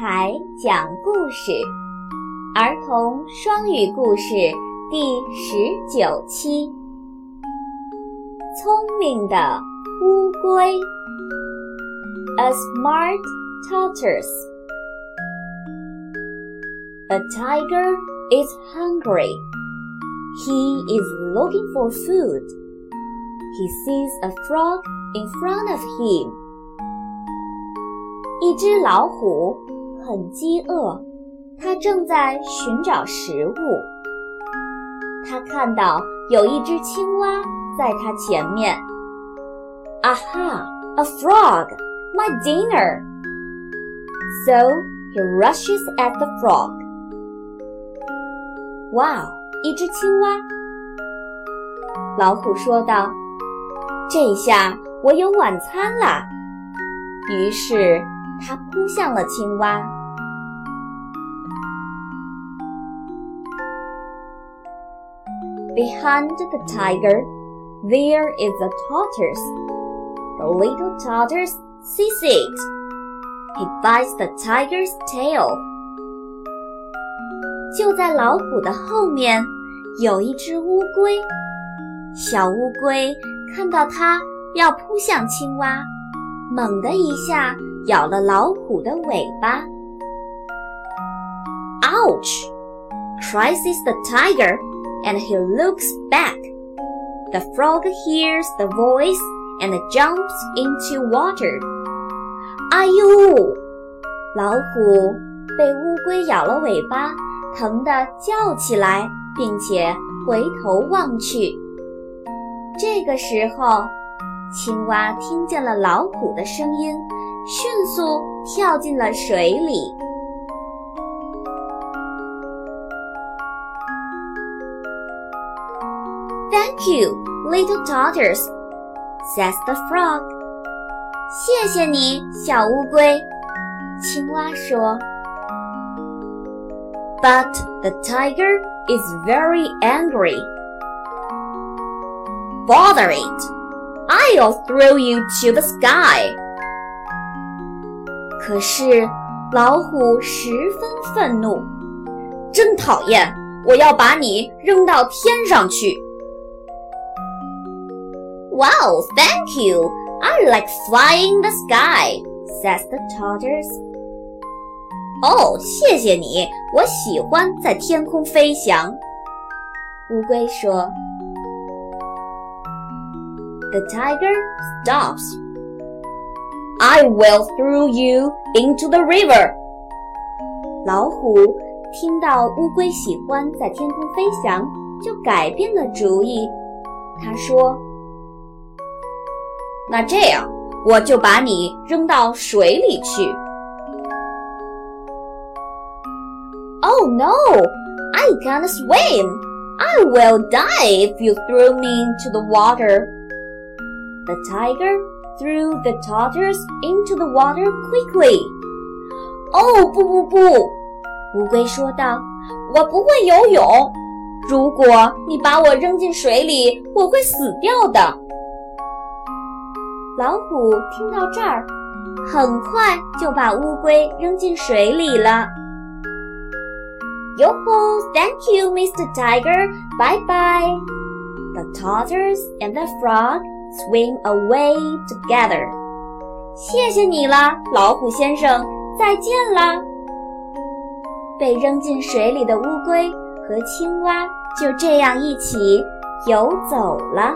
台讲故事，儿童双语故事第十九期：聪明的乌龟。A smart tortoise. A tiger is hungry. He is looking for food. He sees a frog in front of him. 一只老虎 很饥饿，它正在寻找食物。它看到有一只青蛙在它前面。啊哈，a frog, my dinner! So he rushes at the frog. 哇，一只青蛙！老虎说道：“这下我有晚餐啦！”于是。它扑向了青蛙。Behind the tiger, there is a tortoise. The little tortoise sees it. He bites the tiger's tail. 就在老虎的后面，有一只乌龟。小乌龟看到它要扑向青蛙，猛地一下。咬了老虎的尾巴。Ouch! cries the tiger, And he looks back. The frog hears the voice and jumps into water. 哎呦！老虎被乌龟咬了尾巴，疼得叫起来，并且回头望去。这个时候，青蛙听见了老虎的声音。迅速跳进了水里。Thank you, little tortoise, says the frog. 谢谢你，小乌龟。青蛙说。But the tiger is very angry. Bother it! I'll throw you to the sky. 可是，老虎十分愤怒，真讨厌！我要把你扔到天上去。 Wow, thank you! I like flying the sky, says the tortoise. 哦，谢谢你，我喜欢在天空飞翔。乌龟说。The tiger stops. I will throw you into the river。老虎听到乌龟喜欢在天空飞翔，就改变了主意。他说：“ 那这样，我就把你扔到水里去。” Oh no! I can't swim. I will die if you throw me into the water. The tiger threw the tortoise into the water quickly. 哦，不不不！乌龟说道：“我不会游泳。如果你把我扔进水里，我会死掉的。” 老虎听到这儿，很快就把乌龟扔进水里了。yoko Thank you, Mr. Tiger. Bye bye. The tortoise and the frog swim away together。谢谢你了，老虎先生，再见啦！被扔进水里的乌龟和青蛙就这样一起游走了。